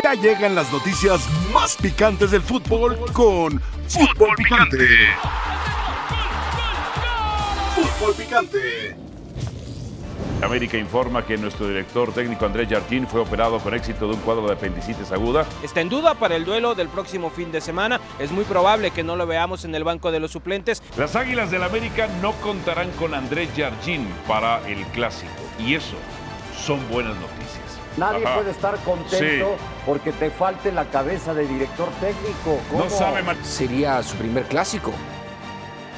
Ya llegan las noticias más picantes del fútbol con Fútbol Picante. Fútbol Picante. América informa que nuestro director técnico Andrés Jardín fue operado con éxito de un cuadro de apendicitis aguda. Está en duda para el duelo del próximo fin de semana. Es muy probable que no lo veamos en el banco de los suplentes. Las Águilas del América no contarán con Andrés Jardín para el clásico. Y eso son buenas noticias. Nadie Ajá. puede estar contento porque te falte la cabeza de director técnico. ¿Cómo? No sabe mal. Sería su primer clásico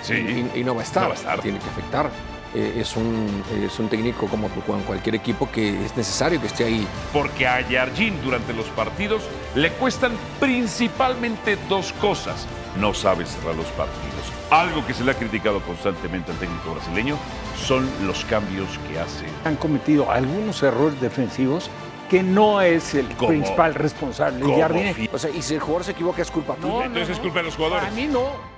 Sí. y, y no va a estar. No va a estar. Tiene que afectar. Eh, es, un, es un técnico como con cualquier equipo que es necesario que esté ahí. Porque a Jardín durante los partidos le cuestan principalmente dos cosas. No sabe cerrar los partidos. Algo que se le ha criticado constantemente al técnico brasileño son los cambios que hace. han cometido algunos errores defensivos que no es el principal responsable. como Jardine. fi- O sea, y si el jugador se equivoca es culpa tuya. No, no, Entonces es no. culpa de los jugadores. Para mí no.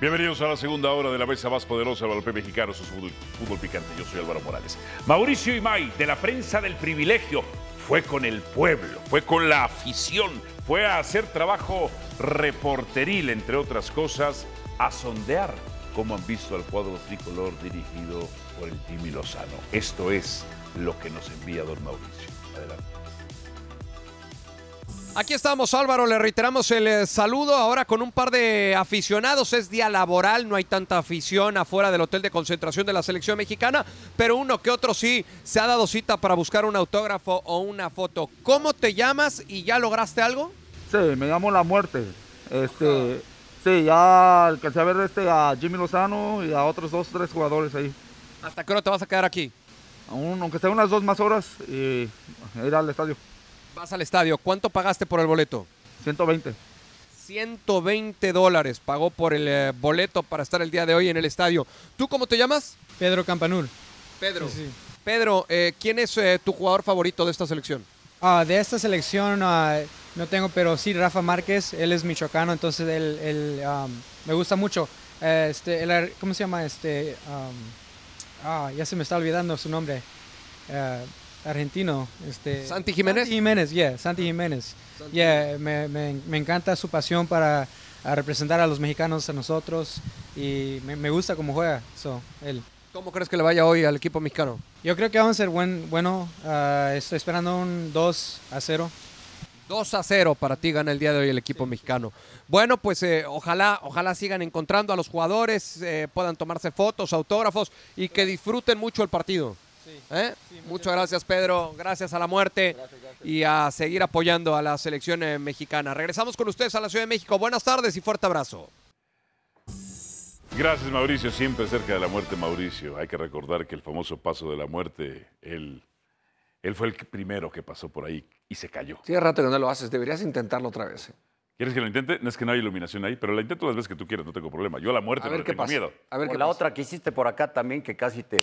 Bienvenidos a la segunda hora de la mesa más poderosa del balompié mexicano, su fútbol, fútbol picante. Yo soy Álvaro Morales. Mauricio Imay, de la prensa del privilegio, fue con el pueblo, fue con la afición, fue a hacer trabajo reporteril, entre otras cosas, a sondear cómo han visto al cuadro tricolor dirigido por el Jimmy Lozano. Esto es lo que nos envía don Mauricio. Adelante. Aquí estamos, Álvaro. Le reiteramos el eh, saludo. Ahora con un par de aficionados. Es día laboral, no hay tanta afición afuera del hotel de concentración de la selección mexicana, pero uno que otro sí se ha dado cita para buscar un autógrafo o una foto. ¿Cómo te llamas y ya lograste algo? Sí, me llamo La Muerte. Este, sí, ya alcancé a ver este, a Jimmy Lozano y a otros dos, tres jugadores ahí. ¿Hasta qué hora te vas a quedar aquí? Aún, aunque sea unas dos más horas y ir al estadio. Vas al estadio. ¿Cuánto pagaste por el boleto? 120. 120 dólares pagó por el eh, boleto para estar el día de hoy en el estadio. ¿Tú cómo te llamas? Pedro Campanul. Pedro. Sí, sí. Pedro, eh, ¿quién es eh, tu jugador favorito de esta selección? Ah, de esta selección ah, no tengo, pero sí Rafa Márquez, él es michoacano, entonces él, él, um, me gusta mucho. Este, el ¿Cómo se llama? Este, um, ah, ya se me está olvidando su nombre. Eh, argentino. Este, ¿Santi Jiménez? Santi Jiménez, yeah, Santi Jiménez. Yeah, me, me- me encanta su pasión para a representar a los mexicanos, a nosotros, y me, me gusta cómo juega. So, él. ¿Cómo crees que le vaya hoy al equipo mexicano? Yo creo que vamos a ser buen, bueno. ah, estoy esperando un 2 a 0. 2 a 0 para ti gana el día de hoy el equipo mexicano. Bueno, pues eh, ojalá, ojalá sigan encontrando a los jugadores, eh, puedan tomarse fotos, autógrafos y que disfruten mucho el partido. ¿Eh? Muchas gracias, Pedro. Gracias a la muerte y a seguir apoyando a la selección mexicana. Regresamos con ustedes a la Ciudad de México. Buenas tardes y fuerte abrazo. Gracias, Mauricio. Siempre cerca de la muerte, Mauricio. Hay que recordar que el famoso paso de la muerte, él, él fue el primero que pasó por ahí y se cayó. Tiene rato que no lo haces, deberías intentarlo otra vez. ¿eh? ¿Quieres que lo intente? No es que no hay iluminación ahí, pero la intento las veces que tú quieras, no tengo problema. Yo a la muerte A no ver le qué tengo pasa. miedo. A ver O qué la pasa. otra que hiciste por acá también, que casi te...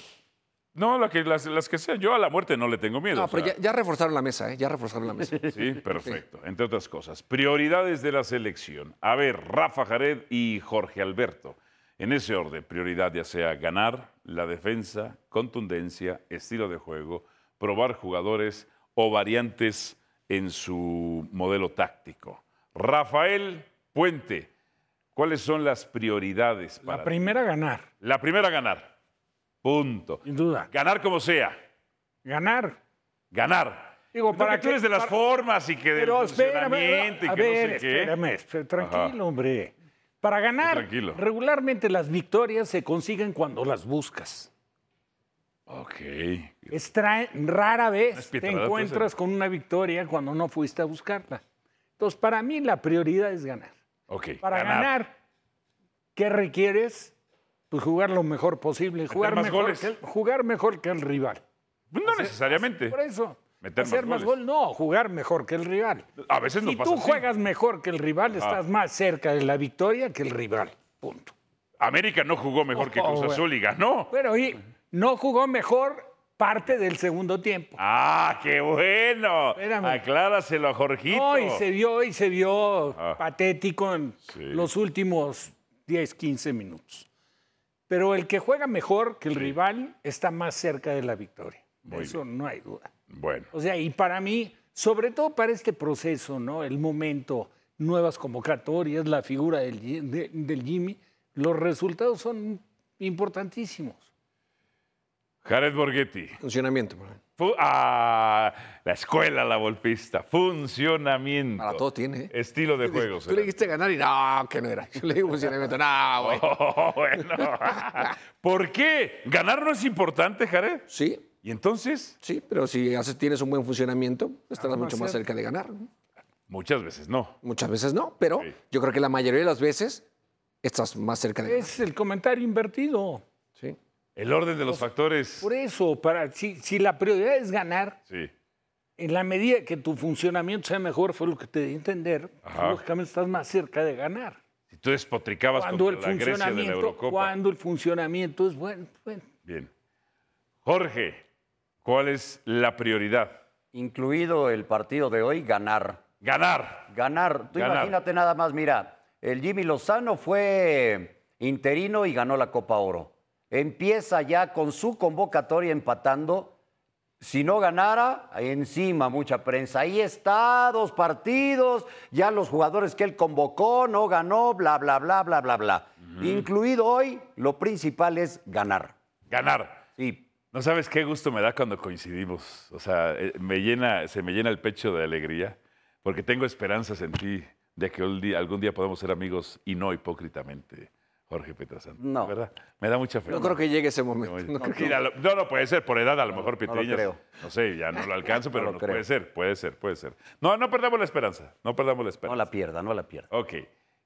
No, la que, las, las que sean, yo a la muerte no le tengo miedo. No, o pero sea, ya, ya reforzaron la mesa, ¿eh? Ya reforzaron la mesa. Sí, perfecto. Entre otras cosas, prioridades de la selección. A ver, Rafa Jared y Jorge Alberto. En ese orden, prioridad ya sea ganar, la defensa, contundencia, estilo de juego, probar jugadores o variantes en su modelo táctico. Rafael Puente, ¿cuáles son las prioridades para La ti? primera, ganar, La primera, ganar. Punto. sin duda. Ganar como sea. Ganar. Ganar. Digo, Para que tú eres de las para- formas y que del Pero espérame, funcionamiento y que no sé qué. espérame, espérame, tranquilo, Ajá. hombre. Para ganar, tranquilo. regularmente las victorias se consiguen cuando las buscas. Ok. Rara ¿Es vez te puede encuentras con una victoria cuando no fuiste a buscarla. Entonces, para mí la prioridad es ganar. Ok. Para ganar, ¿qué requieres? Pues jugar lo mejor posible, jugar más mejor, goles. que el, jugar mejor que el rival. Pues No necesariamente. Por eso. Meter hacer más goles. gol, no, jugar mejor que el rival. A veces no si pasa tú así. juegas mejor que el rival, estás más cerca de la victoria que el rival. Punto. América no jugó mejor que Oh, Cruz bueno. Azul y ganó. Pero y no jugó mejor parte del segundo tiempo. ¡Ah, qué bueno! Espérame. Acláraselo a Jorgito. No, y se vio, y se vio Ah. patético en Sí. los últimos 10, 15 minutos. Pero el que juega mejor que el rival está más cerca de la victoria. Muy Eso no hay duda. Bueno. O sea, y para mí, sobre todo para este proceso, ¿no? El momento, nuevas convocatorias, la figura del, de- del Jimmy, los resultados son importantísimos. Jared Borghetti. Funcionamiento. Fu- ah, la escuela, la golpista. Funcionamiento. Para todo tiene. ¿eh? Estilo de juego. Tú le dijiste ganar y no, que no era. Yo le digo funcionamiento. No, güey. Oh, bueno. ¿Por qué? ¿Ganar no es importante, Jared? Sí, ¿Y entonces? sí, pero si haces, tienes un buen funcionamiento, estarás va a mucho más cerca de ganar. Muchas veces no. Muchas veces no, pero Sí. yo creo que la mayoría de las veces estás más cerca de ganar. Es el comentario invertido. El orden de los factores. Por eso, para, si, si la prioridad es ganar, Sí. en la medida que tu funcionamiento sea mejor, fue lo que te di a entender, Ajá. lógicamente estás más cerca de ganar. Si tú despotricabas Cuando el contra la Grecia de la funcionamiento, Eurocopa. cuando el funcionamiento es bueno, bueno. Bien. Jorge, ¿cuál es la prioridad? Incluido el partido de hoy, ganar. Ganar. Ganar. Tú Ganar. imagínate nada más, mira, el Jimmy Lozano fue interino y ganó la Copa Oro. Empieza ya con su convocatoria empatando. Si no ganara, encima mucha prensa. Ahí está, dos partidos, ya los jugadores que él convocó, no ganó, bla, bla, bla, bla, bla, bla. Incluido hoy, lo principal es ganar. Ganar. Sí, No sabes qué gusto me da cuando coincidimos. O sea, eh, me llena, se me llena el pecho de alegría porque tengo esperanzas en ti de que algún día podamos ser amigos y no hipócritamente, Jorge Petrasanta. No. ¿Verdad? Me da mucha fe. No creo que llegue ese momento. No No, mira, no, no, puede ser, por edad a lo mejor no lo Pitiñas. creo. No sé, ya no lo alcanzo, pero lo no puede ser, puede ser, puede ser. No, no perdamos la esperanza, no perdamos la no esperanza. la pierda, no la pierda. Ok.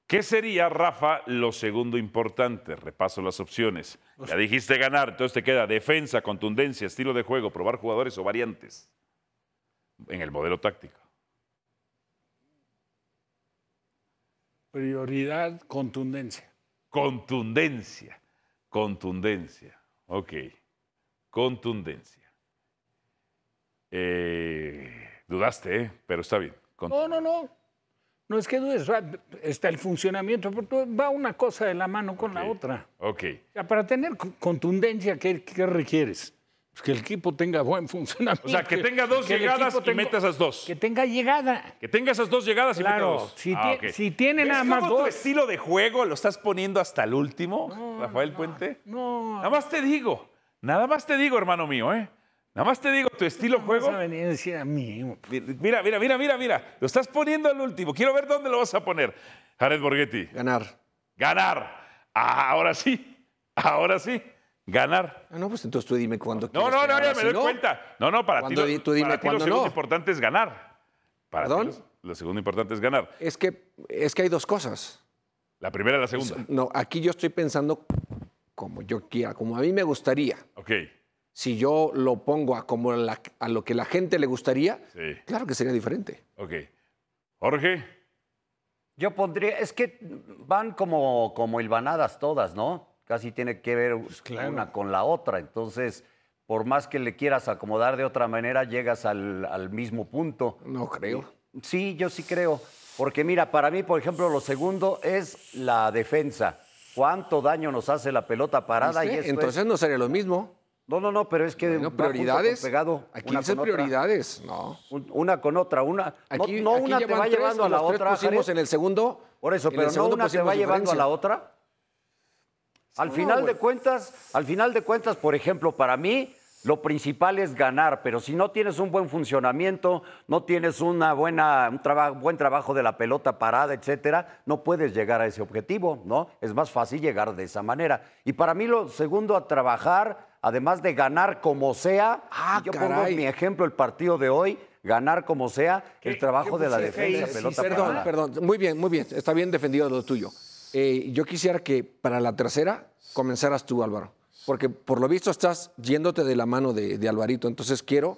¿Qué sería, Rafa, lo segundo importante? Repaso las opciones. Ya dijiste ganar, entonces te queda defensa, contundencia, estilo de juego, probar jugadores o variantes en el modelo táctico. Prioridad, contundencia. Contundencia, contundencia. Ok. Contundencia. Eh, dudaste, ¿eh? Pero está bien. No, no, no. No es que dudes, está el funcionamiento, pero va una cosa de la mano con la otra. Ok. Para tener co- contundencia, ¿qué, qué requieres? Pues que el equipo tenga buen funcionamiento. O sea, que tenga dos que el llegadas equipo y meta esas dos. Que tenga llegada. Que tenga esas dos llegadas y meta Claro, dos. si, Ah, si tiene ¿Ves nada más cómo tu estilo de juego lo estás poniendo hasta el último, Rafael Puente? No, Nada más te digo, nada más te digo, hermano mío, ¿eh? Nada más te digo, tu estilo de vas juego. a venir a decir a mí. Mira, mira, mira, mira, mira. Lo estás poniendo al último. Quiero ver dónde lo vas a poner. Jared Borghetti. Ganar. Ganar. Ah, ahora sí. Ahora sí. Ganar. Ah, no, pues entonces tú dime cuándo No, quieres no, no, haga, ya me doy no, cuenta. No, no, para ti, ¿Cuándo lo, di- tú dime para ti lo segundo no? importante es ganar. Para ti ¿Perdón? lo, lo segundo importante es ganar. Es que, es que hay dos cosas. La primera y la segunda. No, aquí yo estoy pensando como yo quiera, como a mí me gustaría. Ok. Si yo lo pongo a, como la- a lo que la gente le gustaría, Sí. claro que sería diferente. Ok. Jorge. Yo pondría, es que van como, como hilvanadas todas, ¿no? Casi tiene que ver una con la otra. Entonces, por más que le quieras acomodar de otra manera, llegas al, al mismo punto. No creo. Sí, yo sí creo. Porque mira, para mí, por ejemplo, lo segundo es la defensa. ¿Cuánto daño nos hace la pelota parada? Y Entonces es- no sería lo mismo. No, no, no, pero es que Bueno, prioridades. pegado. Aquí dicen prioridades. No. Un- Una con otra, una. no- Aquí, no, aquí una te va llevando a la otra. pusimos en el segundo. Por eso, pero no una te va llevando a la otra. Al No, final güey. de cuentas, al final de cuentas, por ejemplo, para mí lo principal es ganar, pero si no tienes un buen funcionamiento, no tienes una buena, un traba- buen trabajo de la pelota parada, etcétera, no puedes llegar a ese objetivo, ¿no? Es más fácil llegar de esa manera. Y para mí lo segundo a trabajar, además de ganar como sea, Ah, yo pongo caray. mi ejemplo el partido de hoy, ganar como sea, el trabajo de la defensa, pelota Perdón, parada. perdón. Muy bien, muy bien. Está bien defendido lo tuyo. Eh, yo quisiera que para la tercera comenzaras tú, Álvaro. Porque por lo visto estás yéndote de la mano de, Alvarito. Entonces quiero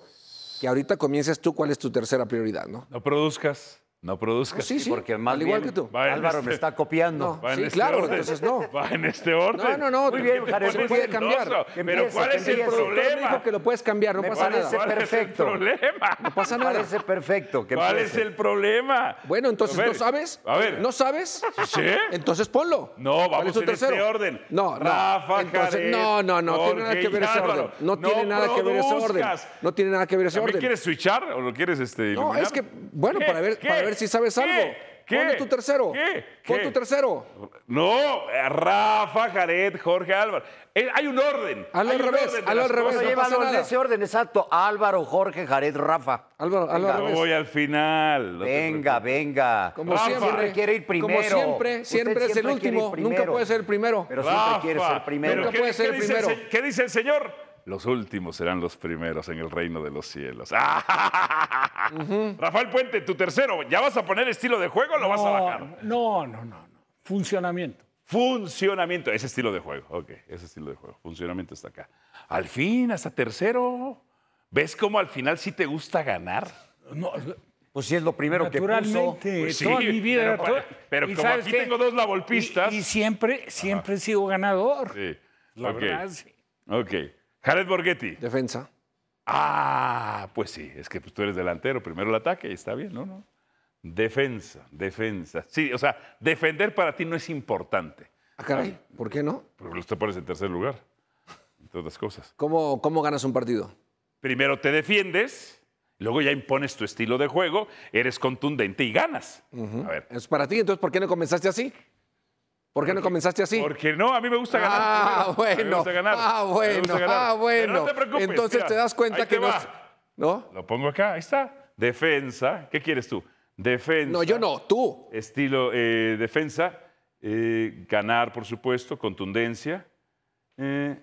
que ahorita comiences tú cuál es tu tercera prioridad, ¿no? No produzcas. No produzcas. Sí, sí, Porque más al igual bien que tú. Va en Álvaro este- me está copiando. No. Va en Sí, este claro, orden. entonces no. Va en este orden. No, no, no. Muy bien, ¿Por qué te Jared, pones puede cambiar. Que Pero empiece, ¿cuál que es el empiece. Tú me problema? dijo que lo puedes cambiar, no Me pasa parece nada. ¿Cuál perfecto. es el problema? No pasa nada. parece perfecto. Que ¿Cuál es empiece. el problema? Bueno, entonces, A ver, ¿no sabes? A ver. ¿No sabes? ¿Sí? Entonces ponlo. No, ¿Cuál vamos es tu en este orden. No, no. Rafa, Entonces, Jared, no, no, no. tiene nada que ver y ese orden. No tiene nada que ver ese orden. produzcas. No tiene nada que ver ese ¿También orden. quieres switchar o lo quieres este, No, es que, bueno, ¿Qué? para ver, ¿Qué? para ver si sabes ¿Qué? algo. ¿Qué? Ponle tu tercero. ¿Qué? Pon ¿Qué? tu tercero. No, Rafa, Jared, Jorge, Álvaro. Eh, hay un orden. Hazlo Hay al un revés, orden de hazlo las al revés, cosas. no pasa nada. ese orden, exacto. Álvaro, Jorge, Jared, Rafa. Álvaro, al Venga, Yo revés. voy al final. no te Venga, venga. Como Rafa. siempre. Siempre quiere ir primero. Como siempre, Usted siempre es el siempre quiere ir último. Nunca primero. puede ser el primero. Pero siempre Rafa, quiere ser primero. pero Nunca ¿qué- puede ser qué el dice primero. se- ¿Qué dice el Señor? Los últimos serán los primeros en el reino de los cielos. Rafael Puente, tu tercero. ¿Ya vas a poner estilo de juego o lo vas a bajar? No, no, no, no. Funcionamiento. Funcionamiento, ese estilo de juego. Ok, ese estilo de juego. Funcionamiento está acá. Al fin, hasta tercero. ¿Ves cómo al final sí te gusta ganar? No, Pues sí es lo primero que puso. naturalmente, Pues sí, toda mi vida. pero, como ¿sabes aquí qué? tengo dos lavolpistas. Y, y siempre, siempre he sido ganador. Sí. La ok. verdad, sí. Ok. Jared Borghetti. Defensa. Ah, pues sí, es que pues, tú eres delantero, primero el ataque y está bien, ¿no? no. Defensa, defensa. Sí, o sea, defender para ti no es importante, Ah, caray, ¿por qué no? porque los te pones en tercer lugar, entre otras cosas. ¿Cómo, cómo ganas un partido? Primero te defiendes, luego ya impones tu estilo de juego, eres contundente y ganas. A ver. Es para ti, entonces, ¿por qué no comenzaste así? ¿Por qué no comenzaste así? Porque no, a mí me gusta ganar. Ah, primero. A mí me bueno. gusta ganar. Ah, me bueno. gusta ganar. Ah, Pero bueno. no te preocupes. Entonces mira, te das cuenta que no es- ¿No? Lo pongo acá, ahí está. Defensa. ¿Qué quieres tú? Defensa. No, yo no, tú. Estilo eh, defensa. eh, ganar, por supuesto, contundencia. eh,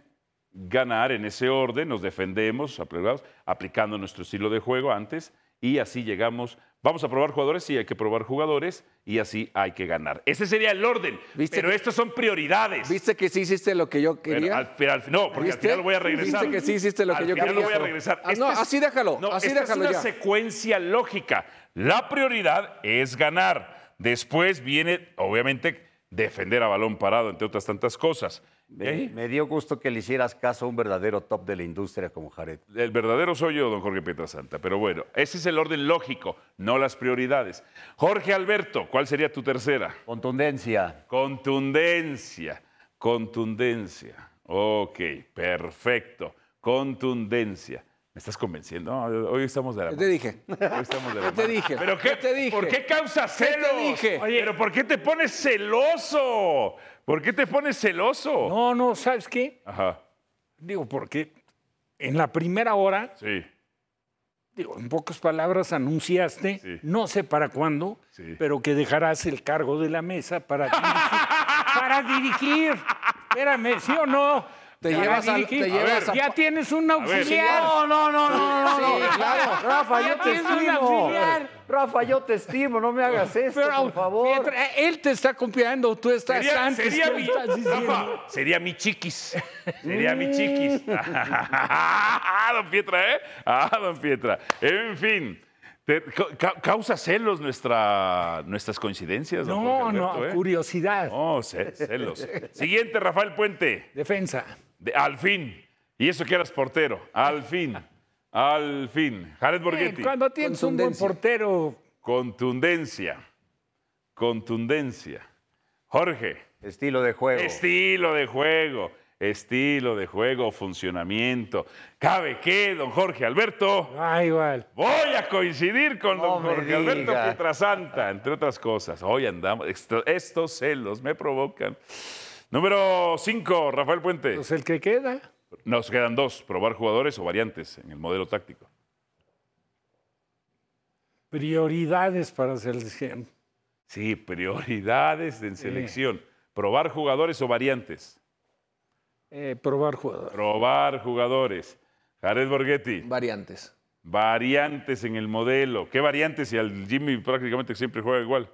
ganar en ese orden, nos defendemos, apl- aplicando nuestro estilo de juego antes, y así llegamos. Vamos a probar jugadores, sí, hay que probar jugadores, y así hay que ganar. Ese sería el orden. ¿Viste pero que- estos son prioridades. ¿Viste que sí hiciste lo que yo Pero quería? al, pero al- no, porque ¿Viste? al final voy a regresar. ¿Viste que sí hiciste lo que yo quería? lo voy a regresar. Ah, no, es- así déjalo, No, así esta déjalo es una ya. secuencia lógica. La prioridad es ganar. Después viene, obviamente, defender a balón parado, entre otras tantas cosas. Me, ¿Eh? me dio gusto que le hicieras caso a un verdadero top de la industria como Jared. El verdadero soy yo, don Jorge Pietrasanta. Pero bueno, ese es el orden lógico, no las prioridades. Jorge Alberto, ¿cuál sería tu tercera? Contundencia. Contundencia, contundencia. Ok, perfecto. Contundencia. ¿Me estás convenciendo? No, hoy estamos de la ¿Qué te dije? Hoy estamos de la ¿Qué te dije? ¿Pero qué, ¿Qué te dije? ¿Por qué causas ¿Qué te celos? dije? ¿Pero por qué te pones celoso? ¿Por qué te pones celoso? No, no, ¿sabes qué? Ajá, Digo, porque en la primera hora, sí. digo, en pocas palabras anunciaste, Sí. no sé para cuándo, Sí. pero que dejarás el cargo de la mesa para dirigir. para dirigir. Espérame, ¿sí o no? Te llevas al- te llevas a- Ya tienes un auxiliar. No, no, no, no, no. Sí, claro. Rafa, Ya yo te tienes un estimo. auxiliar. Rafa, yo te estimo, no me hagas esto, Pero, por favor. mientras- él te está copiando, tú estás Sería, antes. sería ¿qué mi, estás diciendo? Rafa, sería mi chiquis. Sería mi chiquis. ah, don Pietra, ¿eh? Ah, don Pietra. En fin. te- ca- causa celos nuestra, nuestras coincidencias, don No, Jorge no, ¿eh? curiosidad. No, ce- celos. Siguiente, Rafael Puente. Defensa. De- al fin. Y eso que eras portero. Al fin. Al fin. Jared Borghetti. Eh, Cuando tienes un buen portero, Contundencia. Contundencia. Jorge. Estilo de juego. Estilo de juego. Estilo de juego, funcionamiento. ¿Cabe qué, don Jorge Alberto? ah, igual. Voy a coincidir con No don Jorge Alberto. Pietrasanta, entre otras cosas. Hoy andamos. esto- estos celos me provocan. Número 5, Rafael Puente. Pues el que queda. Nos quedan dos, probar jugadores o variantes en el modelo táctico. Prioridades para selección. Sí, prioridades en selección. Probar jugadores o variantes. Eh, probar jugador. Probar jugadores. Jared Borghetti, Variantes. variantes en el modelo. ¿Qué variantes si al Jimmy prácticamente siempre juega igual?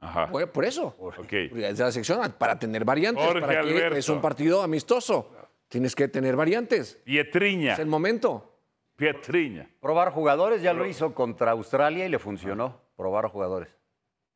Ajá. Por eso. Ok. Es de la sección para tener variantes. Jorge para que Alberto. es un partido amistoso. Tienes que tener variantes. Pietriña. Es el momento. Pietriña. Probar jugadores ya lo hizo contra Australia y le funcionó. Probar jugadores.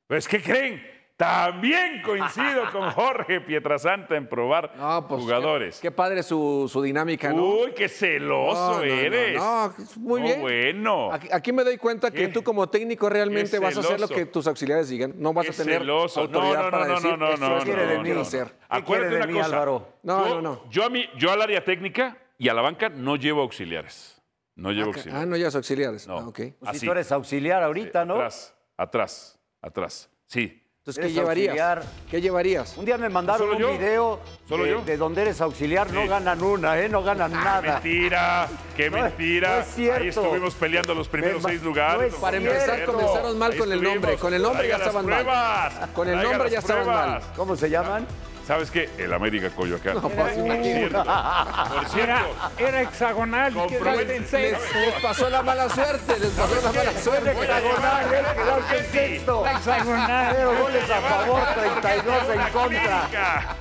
Pues, ¿qué creen? También coincido con Jorge Pietrasanta en probar No, pues, jugadores. Qué, qué padre su, su dinámica, ¿no? Uy, qué celoso No, no, no, eres. no, muy No, bien. bueno. Aquí, aquí me doy cuenta que Qué- tú como técnico realmente vas a hacer lo que tus auxiliares digan. No vas Qué a tener celoso. No, autoridad no, para no, decir no, no, no, es lo quiere de mí? ¿Qué Acuérdate una mí, cosa. Álvaro? No, yo, no, no. Yo, a mí, yo al área técnica y a la banca no llevo auxiliares. No llevo Ah, auxiliares. Ah, no, ya sus auxiliares. No. Ah, ok. Pues Así. si tú eres auxiliar ahorita, ¿no? Atrás, atrás, atrás. Sí. Entonces, ¿qué llevarías? auxiliar. ¿Qué llevarías? Un día me mandaron ¿Solo un yo? video ¿Solo de, yo? de donde eres auxiliar. No ganan una, ¿eh? No ganan nada. Mentira, qué No mentira. no es cierto. Ahí estuvimos peleando los primeros Me- seis no lugares. es Para empezar, comenzaron mal Ahí con el nombre. Con el nombre ya Traiga estaban mal. Con el Traiga nombre ya estaban mal. ¿Cómo se llaman? ¿Sabes qué? El América Coyoacán. No, pues, Por cierto, por Era, cierto, era hexagonal. Les, les pasó la mala suerte, les pasó la mala suerte. Hexagonal, ¿eh? Quedaste en sexto. Hexagonal. Cero goles a favor, 32 en contra.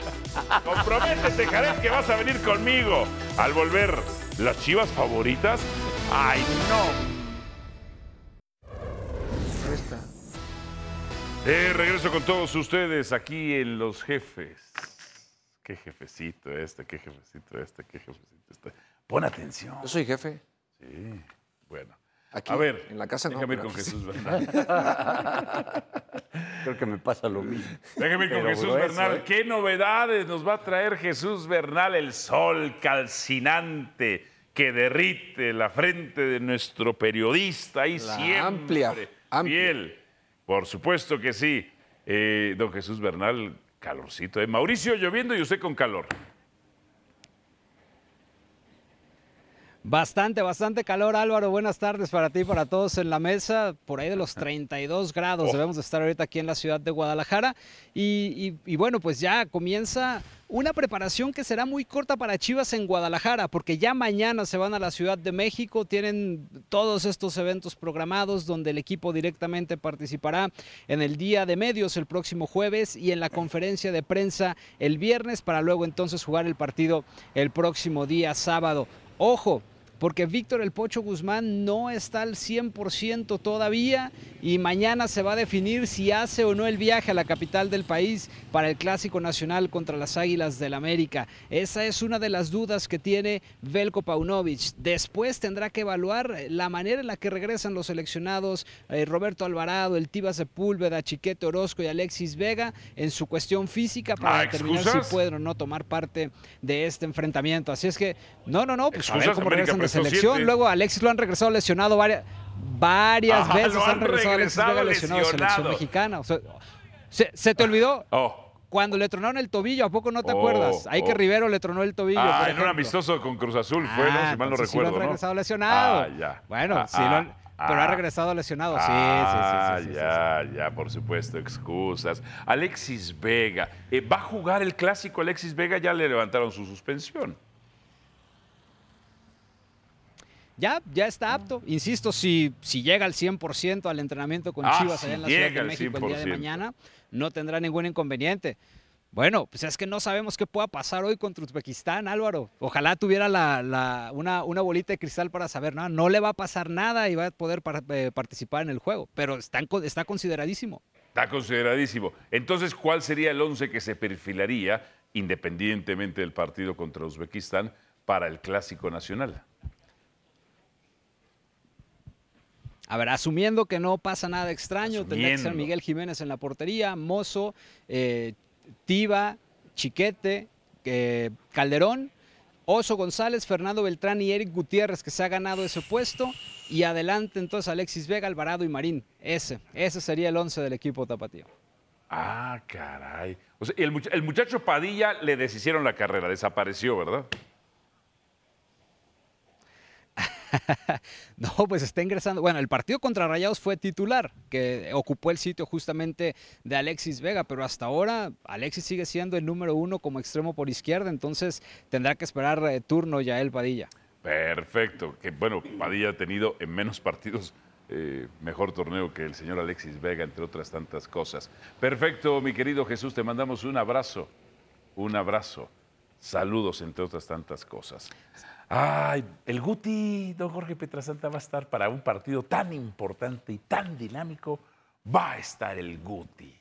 Comprométete, Jared, que vas a venir conmigo. Al volver, las chivas favoritas. ¡Ay, no! De regreso con todos ustedes aquí en Los Jefes. Qué jefecito este, qué jefecito este, qué jefecito este. Pon atención. Yo soy jefe. Sí, bueno. Aquí, a ver, en la casa no, déjame ir con. Jesús Bernal. Creo que me pasa lo mismo. Déjame ir con Pero Jesús grueso, Bernal. ¿eh? ¿Qué novedades nos va a traer Jesús Bernal? El sol calcinante que derrite la frente de nuestro periodista. Ahí La siempre. amplia, amplia. Fiel. Por supuesto que sí. Eh, don Jesús Bernal, calorcito. ¿eh? Mauricio lloviendo y usted con calor. Bastante, bastante calor, Álvaro. Buenas tardes para ti y para todos en la mesa. Por ahí de los 32 grados Oh. debemos de estar ahorita aquí en la ciudad de Guadalajara. Y, y- y bueno, pues ya comienza una preparación que será muy corta para Chivas en Guadalajara, porque ya mañana se van a la Ciudad de México. Tienen todos estos eventos programados donde el equipo directamente participará en el día de medios el próximo jueves y en la conferencia de prensa el viernes para luego entonces jugar el partido el próximo día sábado. Ojo, porque Víctor El Pocho Guzmán no está al 100% todavía y mañana se va a definir si hace o no el viaje a la capital del país para el Clásico Nacional contra las Águilas del América. Esa es una de las dudas que tiene Velko Paunovic. Después tendrá que evaluar la manera en la que regresan los seleccionados eh, Roberto Alvarado, el Tiba Sepúlveda, Chiquete Orozco y Alexis Vega en su cuestión física para Ah, determinar ¿excusas? si pueden o no tomar parte de este enfrentamiento. Así es que, no, no, no, pues a ver cómo América regresan selección. siete. Luego Alexis lo han regresado lesionado varias, varias veces. lo han han regresado a Alexis regresado Vega lesionado a selección lesionado. mexicana. O sea, ¿se, se te olvidó? Oh. Cuando le tronaron el tobillo, ¿a poco no te Oh, acuerdas? Ahí que oh. Rivero le tronó el tobillo. Ah, en un amistoso con Cruz Azul fue, ¿no? Ah, Si mal no entonces sí recuerdo, lo han ¿no? regresado lesionado. Ah, ya. Bueno, Ah, sí, lo han- ah, pero ha regresado lesionado. Sí, Ah, sí, sí, sí, sí, sí, ya, ya, por supuesto, excusas. Alexis Vega, eh, ¿va a jugar el clásico Alexis Vega? Ya le levantaron su suspensión. Ya, ya está apto. Insisto, si, si llega al 100% al entrenamiento con Ah, Chivas si allá en la Ciudad de México el día de 100%. mañana, no tendrá ningún inconveniente. Bueno, pues es que no sabemos qué pueda pasar hoy contra Uzbekistán, Álvaro. Ojalá tuviera la, la- una, una bolita de cristal para saber, no, no le va a pasar nada y va a poder par- eh, participar en el juego, pero está consideradísimo. Está consideradísimo. Entonces, ¿cuál sería el 11 que se perfilaría, independientemente del partido contra Uzbekistán, para el Clásico Nacional? A ver, asumiendo que no pasa nada extraño, tendría que ser Asumiendo. Miguel Jiménez en la portería, Mozo, eh, Tiba, Chiquete, eh, Calderón, Oso González, Fernando Beltrán y Eric Gutiérrez, que se ha ganado ese puesto. Y adelante entonces Alexis Vega, Alvarado y Marín. Ese, ese sería el 11 del equipo tapatío. Ah, caray. O sea, el, much- el muchacho Padilla le deshicieron la carrera, desapareció, ¿verdad? No, pues está ingresando. Bueno, el partido contra Rayados fue titular, que ocupó el sitio justamente de Alexis Vega, pero hasta ahora Alexis sigue siendo el número uno como extremo por izquierda, entonces tendrá que esperar eh, turno ya el Padilla. Perfecto. Que bueno, Padilla ha tenido en menos partidos eh, mejor torneo que el señor Alexis Vega, entre otras tantas cosas. Perfecto, mi querido Jesús, te mandamos un abrazo. Un abrazo. Saludos, entre otras tantas cosas. Ay, el Guti, don Jorge Petrasanta, va a estar para un partido tan importante y tan dinámico va a estar el Guti,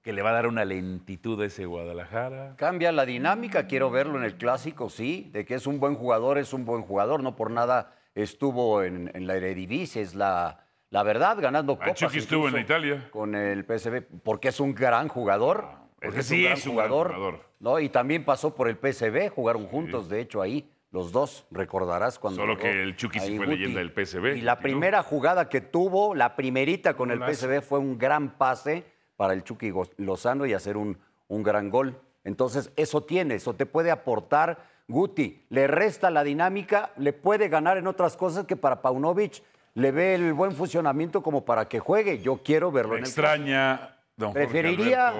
que le va a dar una lentitud a ese Guadalajara. Cambia la dinámica, quiero verlo en el clásico, sí, de que es un buen jugador, es un buen jugador, no por nada estuvo en, en la Eredivisie, es la, la verdad, ganando Ah, copas. Chucky estuvo en Italia. Con el PSV, porque es un gran jugador. porque que sí es un gran jugador. ¿no? Y también pasó por el PSV, jugaron juntos, de hecho, ahí, los dos, recordarás cuando... Solo que el Chucky sí fue Guti. leyenda del PSV. Y la primera jugada que tuvo, la primerita con el. PSV, fue un gran pase para el Chucky Lozano y hacer un, un gran gol. Entonces, eso tiene, eso te puede aportar Guti. Le resta la dinámica, le puede ganar en otras cosas que para Paunovic le ve el buen funcionamiento como para que juegue. Yo quiero verlo Me en el extraña, don Preferiría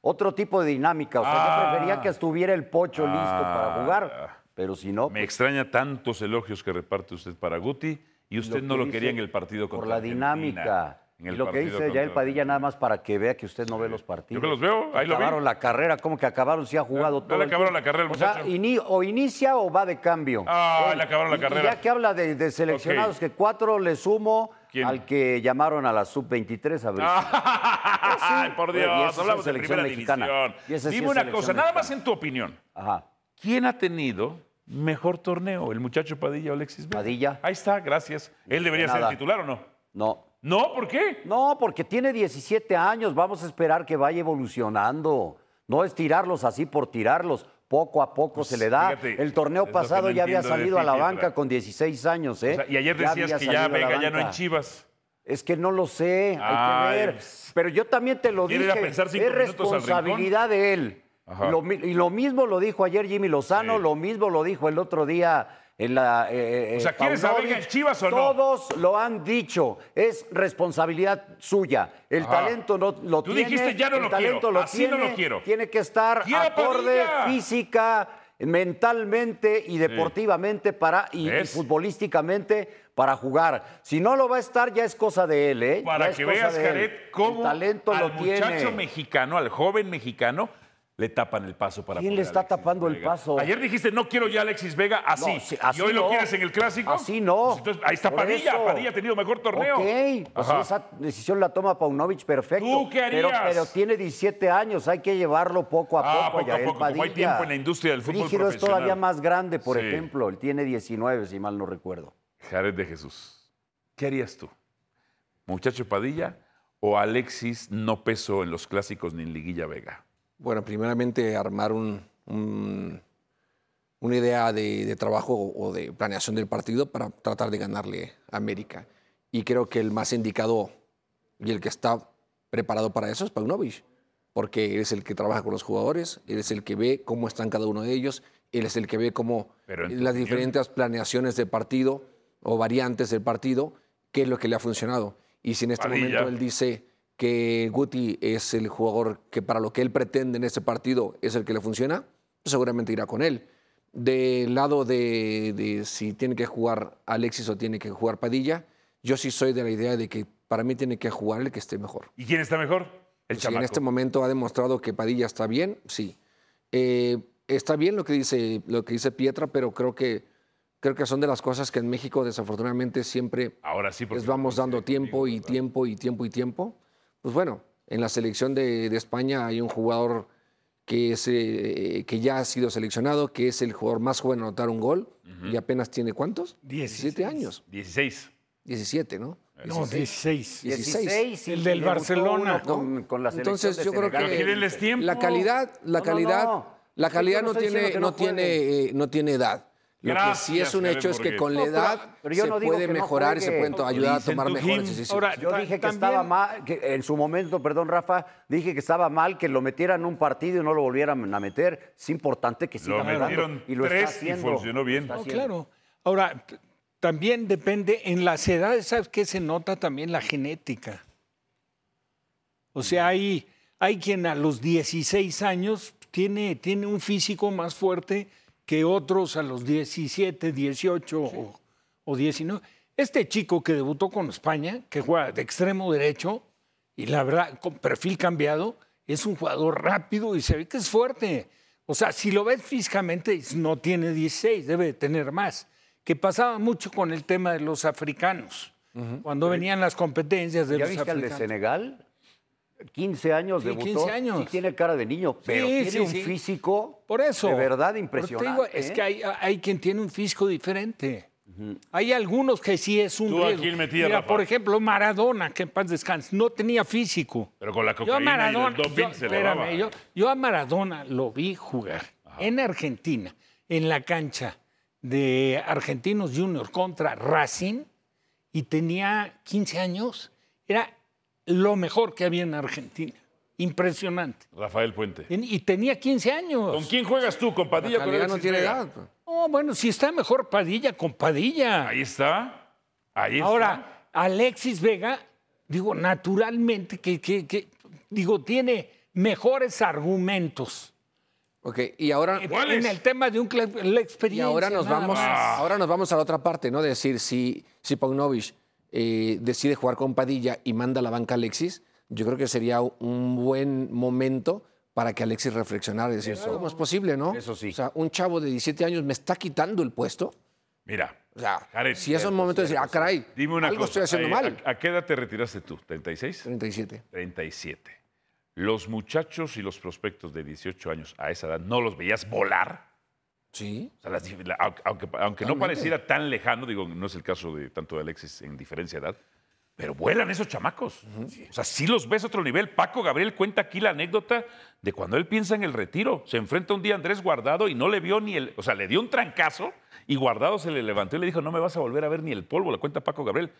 otro tipo de dinámica. O sea, Ah. yo preferiría que estuviera el pocho listo para Ah. jugar. Pero si no, Me extraña tantos elogios que reparte usted para Guti y usted Lo no lo quería en el partido contra por la dinámica. en Y el lo que dice ya el Padilla nada más para que vea que usted no ve los partidos. Yo que los veo, ahí lo vi. Acabaron la carrera, ¿cómo que acabaron? Sí ha jugado ya todo. le el acabaron la carrera al O sea, muchacho. ini- o inicia o va de cambio. Ah, le acabaron la Y- y carrera. ya que habla de, de seleccionados, que cuatro le sumo ¿Quién? al que llamaron a la sub-23 a ver. Ay, por Oye, y Dios, es hablamos de primera mexicana. división. Sí Dime una cosa, nada más en tu opinión. Ajá. ¿Quién ha tenido mejor torneo? ¿El muchacho Padilla o Alexis Vega? Padilla. Ahí está, gracias. ¿Él debería ser el titular o no? No. No, ¿por qué? No, porque tiene 17 años, vamos a esperar que vaya evolucionando. No es tirarlos así por tirarlos, poco a poco se le da. Pues, fíjate, el torneo pasado no ya había salido a la banca con 16 años, ¿eh? O sea, y ayer Ya decías que ya Vega ya no en. Chivas. Es que no lo sé, hay Ay, que ver. pues. Pero yo también te lo ¿Quiere dije, es responsabilidad de él. Lo, y lo mismo lo dijo ayer Jimmy Lozano, Sí. lo mismo lo dijo el otro día en la... eh, O sea, eh, ¿quieres a Vega Paunovic. en Chivas o no? Todos lo han dicho, es responsabilidad suya. El Ajá. talento no, lo Tú tiene. dijiste, "Ya no el lo talento quiero, lo así tiene, no lo quiero". Tiene que estar ¡Quiera acorde física, mentalmente y deportivamente para y, futbolísticamente para jugar. Si no lo va a estar, ya es cosa de él, ¿eh? Para que veas. Jared, cómo el talento al lo muchacho tiene. mexicano, al joven mexicano, le tapan el paso para ¿Quién le está tapando el paso? Ayer dijiste, no quiero ya a Alexis Vega así. No, sí, así ¿Y hoy lo quieres en el Clásico? Así no. Pues entonces, ahí está Por Padilla. eso. Padilla ha tenido mejor torneo. Ok, pues esa decisión la toma Paunovic perfecto. ¿Tú qué harías? pero tiene 17 años, hay que llevarlo poco a Ah, poco. poco a poco, como hay Padilla. tiempo en la industria del fútbol Frígido es profesional. todavía más grande, por Sí. ejemplo. Él tiene 19, si mal no recuerdo. Jared de Jesús, ¿qué harías tú? ¿Muchacho Padilla o Alexis no pesó en los clásicos ni en Liguilla Vega? Bueno, primeramente armar un, un- una idea de, de trabajo o de planeación del partido para tratar de ganarle a América. Y creo que el más indicado y el que está preparado para eso es Paunovic, porque él es el que trabaja con los jugadores, él es el que ve cómo están cada uno de ellos, él es el que ve cómo las diferentes planeaciones del partido o variantes del partido, qué es lo que le ha funcionado. Y si en este Padilla. momento él dice que Guti es el jugador que para lo que él pretende en este partido es el que le funciona, pues seguramente irá con él. Del lado de, de si tiene que jugar Alexis o tiene que jugar Padilla, yo sí soy de la idea de que para mí tiene que jugar el que esté mejor. ¿Y quién está mejor? El Si en este momento ha demostrado que Padilla está bien, sí. Eh, está bien lo que dice lo que dice Pietra, pero creo que creo que son de las cosas que en México desafortunadamente siempre Ahora sí, les vamos dando tiempo y ¿verdad? tiempo y tiempo y tiempo. Pues bueno, en la selección de, de España hay un jugador que, es, eh, que ya ha sido seleccionado, que es el jugador más joven en anotar un gol y apenas tiene ¿cuántos? 17 años. 16. 17, ¿no? No, 16. 16. El y del Barcelona, uno Con, con la selección Entonces de yo creo que la calidad, la No, no, calidad, no. la calidad no tiene, no tiene, eh, no tiene edad. Lo que sí es un Gracias, hecho es que con la No, pero- edad pero yo se no puede que no mejorar y se pueden to- ayudar a tomar mejores decisiones. Ahora, Yo dije que también- estaba mal, que en su momento, perdón Rafa, dije que estaba mal que lo metieran en un partido y no lo volvieran a meter. Es importante que siga metieron y lo está tres y haciendo. funcionó bien. Está claro. Ahora, también depende, en las edades, ¿sabes qué? Se nota también la genética. O sea, hay, hay quien a los 16 años tiene, tiene un físico más fuerte que otros a los 17, 18 o, o 19. Este chico que debutó con España, que juega de extremo derecho, y la verdad, con perfil cambiado, es un jugador rápido y se ve que es fuerte. O sea, si lo ves físicamente, no tiene 16, debe de tener más. Que pasaba mucho con el tema de los africanos. Cuando venían las competencias de ¿Ya los viste al de africanos. Senegal? 15 años Sí, debutó. 15 años. Sí tiene cara de niño, pero Sí, tiene sí, un sí. físico Por eso. de verdad impresionante. digo, es ¿eh? que hay, hay quien tiene un físico diferente. Hay algunos que sí es un ¿Tú riesgo. metías, Mira, Rafa? por ejemplo, Maradona, que en paz descanse, no tenía físico. Pero con la Yo a cocaína y Maradona, el doping yo- se espérame, yo a Maradona lo vi jugar en Argentina, en la cancha de Argentinos Juniors contra Racing, y tenía 15 años. Era lo mejor que había en Argentina. Impresionante. Rafael Puente. Y y tenía 15 años. ¿Con quién juegas tú? ¿Con Padilla? con no Alexis tiene Vega? edad. pues. No, bueno, si está mejor Padilla con Padilla. Ahí está. Ahí Ahora, Alexis Vega, digo, naturalmente que, que- que, digo, tiene mejores argumentos. Ok, y ahora, En el tema de un la y experiencia. ahora nos vamos, más. ahora nos vamos a la otra parte, ¿no? De decir si, si Paunovic eh, decide jugar con Padilla y manda a la banca a Alexis, yo creo que sería un buen momento para que Alexis reflexionara y decir, ¿cómo es posible, no? Eso sí. O sea, un chavo de 17 años me está quitando el puesto. Mira, O sea, Jared, si es un momento de decir, ah, caray, dime una algo cosa. estoy haciendo eh, mal. ¿a, a qué edad te retiraste tú? ¿36? 37. 37. Los muchachos y los prospectos de 18 años a esa edad, ¿no los veías volar? Sí. O sea, las la- aunque aunque, no pareciera tan lejano, digo, no es el caso de tanto de Alexis en diferencia de edad, pero vuelan esos chamacos. O sea, sí los ves a otro nivel. Paco Gabriel cuenta aquí la anécdota de cuando él piensa en el retiro. Se enfrenta un día a Andrés Guardado y no le vio ni el. O sea, le dio un trancazo y Guardado se le levantó y le dijo: No me vas a volver a ver ni el polvo, le cuenta Paco Gabriel.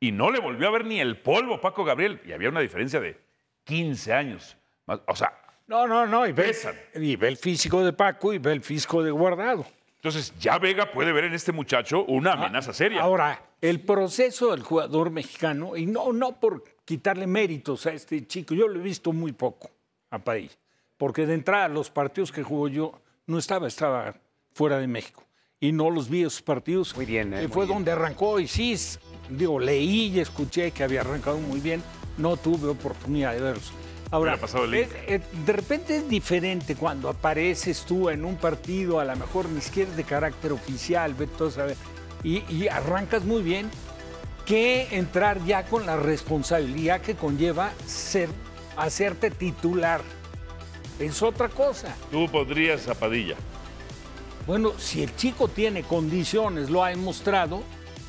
Y no le volvió a ver ni el polvo, Paco Gabriel. Y había una diferencia de 15 años. O sea, No, no, no. Y ve, Pesan. y ve el físico de Paco y ve el físico de Guardado. entonces ya Vega puede ver en este muchacho una amenaza seria. Ahora, el proceso del jugador mexicano, y no, no por quitarle méritos a este chico, yo lo he visto muy poco a Padilla, porque de entrada los partidos que jugó yo no estaba, estaba fuera de México. Y no los vi esos partidos. Muy bien, eh, muy fue bien. donde arrancó y sí, digo, leí y escuché que había arrancado muy bien. No tuve oportunidad de verlos. Ahora, Hubiera pasado el link. es- eh, de repente es diferente cuando apareces tú en un partido, a lo mejor ni siquiera es de carácter oficial, ve todo a saber, y, y arrancas muy bien, que entrar ya con la responsabilidad que conlleva ser, hacerte titular. Es otra cosa. Tú podrías a Padilla. Bueno, si el chico tiene condiciones, lo ha demostrado,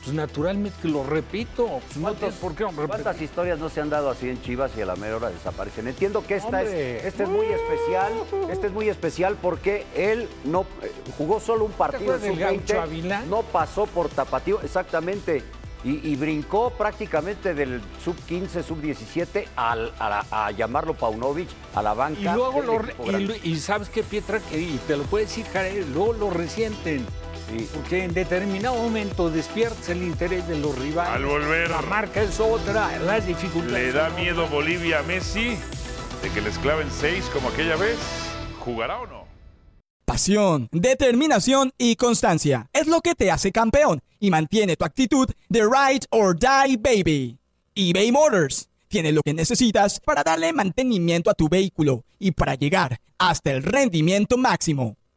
pues naturalmente que lo repito. Pues no ¿Cuántos- tienes por qué repetir. ¿Cuántas historias no se han dado así en Chivas y a la mera hora desaparecen? Entiendo que esta Hombre. es, este es muy especial, este es muy especial porque él no eh, jugó solo un partido en acuerdas del Gaucho sub-20, Ávila? no pasó por tapatío, exactamente, y, y brincó prácticamente del sub-15, sub-17 al- a, la- a llamarlo Paunovic a la banca. Y luego lo, y, y sabes qué, Pietra, que y te lo puede decir, Jared, luego lo resienten. Sí. Porque en determinado momento despiertas el interés de los rivales. Al volver. La marca es otra, las dificultades. ¿Le da miedo Bolivia a Messi de que les claven seis como aquella vez? ¿Jugará o no? Pasión, determinación y constancia es lo que te hace campeón y mantiene tu actitud de ride or die baby. eBay Motors tiene lo que necesitas para darle mantenimiento a tu vehículo y para llegar hasta el rendimiento máximo.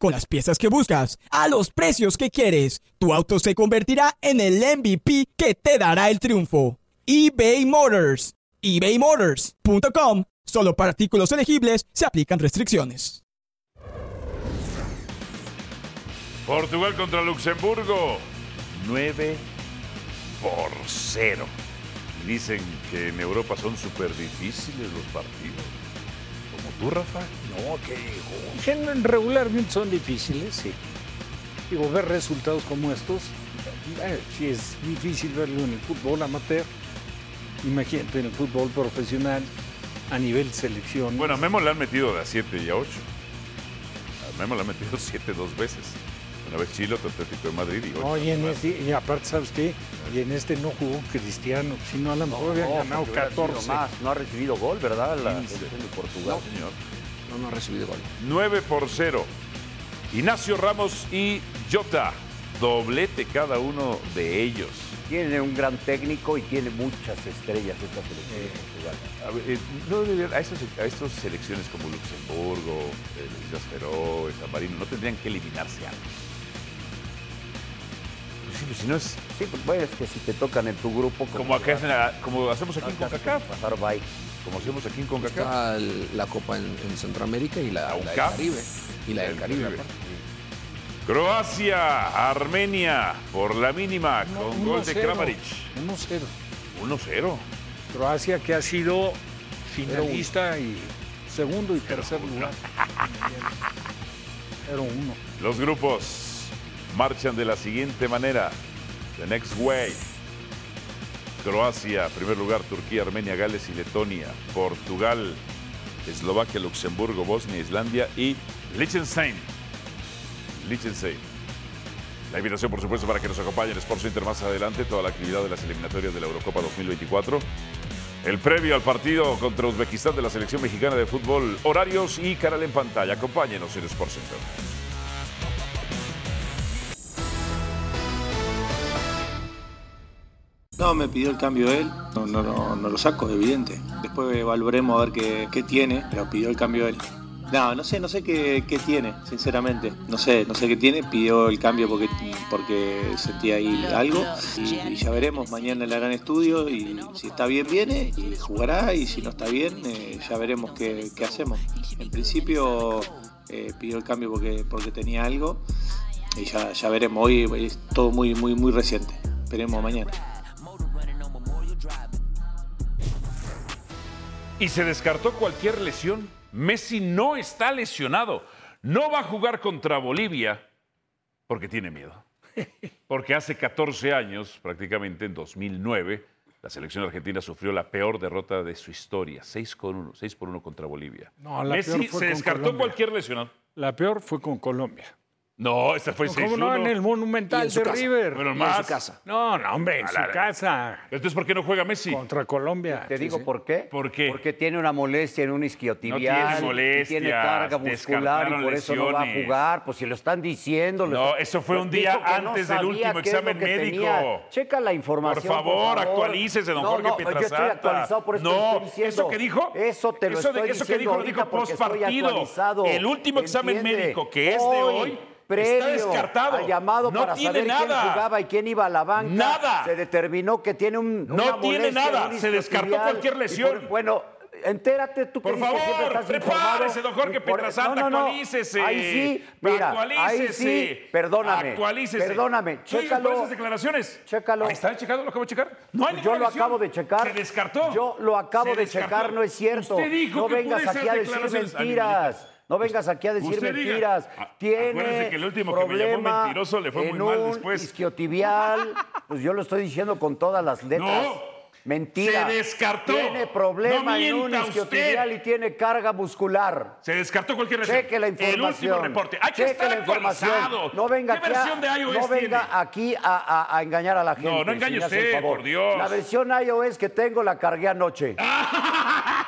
Con las piezas que buscas, a los precios que quieres, tu auto se convertirá en el MVP que te dará el triunfo. eBay Motors. ebaymotors.com. Solo para artículos elegibles se aplican restricciones. Portugal contra Luxemburgo. 9 por 0. Dicen que en Europa son súper difíciles los partidos. Como tú, Rafa. No, que digo, regularmente son difíciles, sí. Digo, ver resultados como estos, eh, sí es difícil verlo en el fútbol amateur. Imagínate en el fútbol profesional a nivel selección. Bueno, a Memo le han metido de a 7 y a 8. A Memo le han metido 7 dos veces. Una vez Chile, otro Atlético de Madrid y ocho. No, y, en este, y aparte, ¿sabes qué? Y en este no jugó Cristiano, sino a lo mejor había No, ganado hubiera sido 14. más. No ha recibido gol, ¿verdad? La selección de Portugal. señor. No, no ha recibido gol. 9 por 0. Ignacio Ramos y Jota. Doblete cada uno de ellos. Tiene un gran técnico y tiene muchas estrellas esta selección Portugal. A, ver, eh, no deberían- a, estos, a estas selecciones como Luxemburgo, eh, las Islas Feroe, San Marino, no tendrían que eliminarse antes. Pues sí, pues si no es Sí, pues bueno, es que si te tocan en tu grupo... como, acá hacen a- como hacemos aquí en CONCACAF. Pasar bye. Como hacemos aquí en CONCACAF. Está la Copa en, en Centroamérica y la, la del. Caribe. Y la del El Caribe. Croacia, Armenia, por la mínima, con gol de 1-0. Kramaric. 1-0. 1-0. Croacia que ha sido finalista y segundo y tercer lugar. 0-1. Los grupos marchan de la siguiente manera. The Next Way. Croacia, primer lugar, Turquía, Armenia, Gales y Letonia. Portugal, Eslovaquia, Luxemburgo, Bosnia, Islandia y Liechtenstein. Liechtenstein. La invitación, por supuesto, para que nos acompañen en Sports Center más adelante, toda la actividad de las eliminatorias de la Eurocopa 2024. El previo al partido contra Uzbekistán de la selección mexicana de fútbol, horarios y canal en pantalla. Acompáñenos en Sports Center. No, me pidió el cambio él, no, no, no, no lo saco, evidente. Después evaluaremos a ver qué, qué tiene, pero pidió el cambio él. No, no sé, no sé qué, qué tiene, sinceramente. No sé, no sé qué tiene, pidió el cambio porque, porque sentía ahí algo. Y, y ya veremos, mañana le harán estudio y si está bien viene y jugará y si no está bien eh, ya veremos qué, qué hacemos. En principio eh, pidió el cambio porque, porque tenía algo y ya, ya veremos. Hoy es todo muy, muy, muy reciente. Veremos mañana. Y se descartó cualquier lesión. Messi no está lesionado. No va a jugar contra Bolivia porque tiene miedo. Porque hace 14 años, prácticamente en 2009, la selección argentina sufrió la peor derrota de su historia. 6 con 1, 6 por 1 contra Bolivia. No, la Messi peor fue se con descartó Colombia. cualquier lesionado. La peor fue con Colombia. No, esta fue 6 ¿Cómo no? En el Monumental Y en su de casa. River. Bueno, Y en más. su casa. No, no, hombre, en A su la- casa. Entonces, ¿por qué no juega Messi? Contra Colombia. Te digo por qué. ¿Por qué? Porque tiene una molestia en un isquiotibial. No tiene y molestias, tiene carga muscular y descartaron por eso no va a lesiones. jugar. Pues si lo están diciendo. lo No, están- eso fue un Dijo día que antes del sabía último qué es lo examen que médico. tenía. Checa la información. Por favor, actualícese, don no, Jorge no, Yo estoy Pietrasanta. actualizado, por eso No, te lo estoy diciendo. ¿eso que dijo? Eso te lo Eso de- estoy eso que diciendo dijo, lo ahorita dijo porque estoy postpartido. actualizado. El último examen médico, que es de hoy, previo está descartado. al llamado No para tiene saber quién nada. jugaba y quién iba a la banca. Nada. Se determinó que tiene un No una tiene nada. Se descartó cualquier lesión. por- bueno, entérate tú Por siempre favor, estás prepárese, don Jorge Pietrasanta, no, no, no. actualícese. Ahí sí, mira, ahí Actualícese. sí, perdóname. Actualícese. Perdóname, ¿Tú dices chécalo. esas declaraciones? Chécalo. Ahí está, checado, lo acabo de checar. No hay Yo lo lesión. acabo de checar. Se descartó. Yo lo acabo Se de descartó. checar, no es cierto. Usted dijo no que vengas aquí a decir mentiras. No vengas aquí a decir Usted diga. mentiras. A- Tiene que el último que me llamó mentiroso le fue muy mal después. isquiotibial. Pues yo lo estoy diciendo con todas las letras. No. Mentira. Se descartó. Tiene problema No en un isquiotibial y tiene carga muscular. Se descartó cualquier lesión. Cheque la información. El último reporte. Hay que Cheque estar la información. actualizado. No venga ¿Qué aquí, versión de iOS no venga tiene? aquí a, a- a engañar a la gente. No, no engañe usted, por Dios. La versión iOS que tengo la cargué anoche.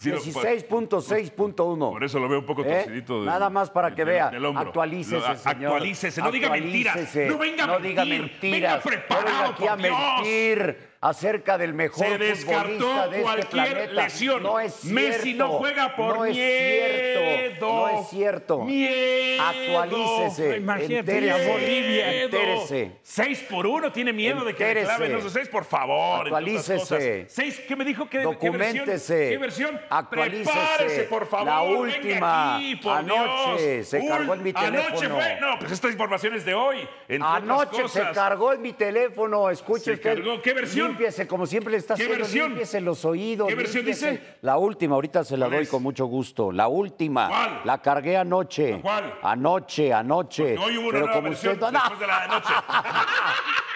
Sí, lo- 16.6.1. Por eso lo veo un poco ¿Eh? torcidito. del- Nada más para que del- vea. del. Actualícese, a- señor. Actualícese, no diga mentiras. No venga a No diga mentir. mentiras. Venga preparado, no venga aquí a por Dios. mentir acerca del mejor Se descartó futbolista de este cualquier planeta. lesión. No es cierto. Messi no juega por no es cierto. miedo. No es cierto. Miedo. Actualícese. Imagínate, Entérese. Bolivia. Entérese. 6 por 1 tiene miedo de que le claven los seis, por favor. Actualícese. Seis, ¿qué me dijo? ¿Qué, Documentese. ¿Qué versión? ¿Qué versión? Actualícese. Prepárese, por favor. La última. aquí, por Anoche Dios. se cargó en mi Anoche teléfono. fue. No, pues esta información es de hoy. Anoche se cargó en mi teléfono. Escuche Se usted. cargó. ¿Qué versión? Límpiese, como siempre le está ¿Qué haciendo. versión? Límpiese los oídos. ¿Qué versión límpiese. dice? La última, ahorita se la ¿Cuál doy es? con mucho gusto. La última. ¿Cuál? La cargué anoche. ¿Cuál? Anoche, anoche. Porque hoy hubo una Pero nueva como versión usted después de la noche.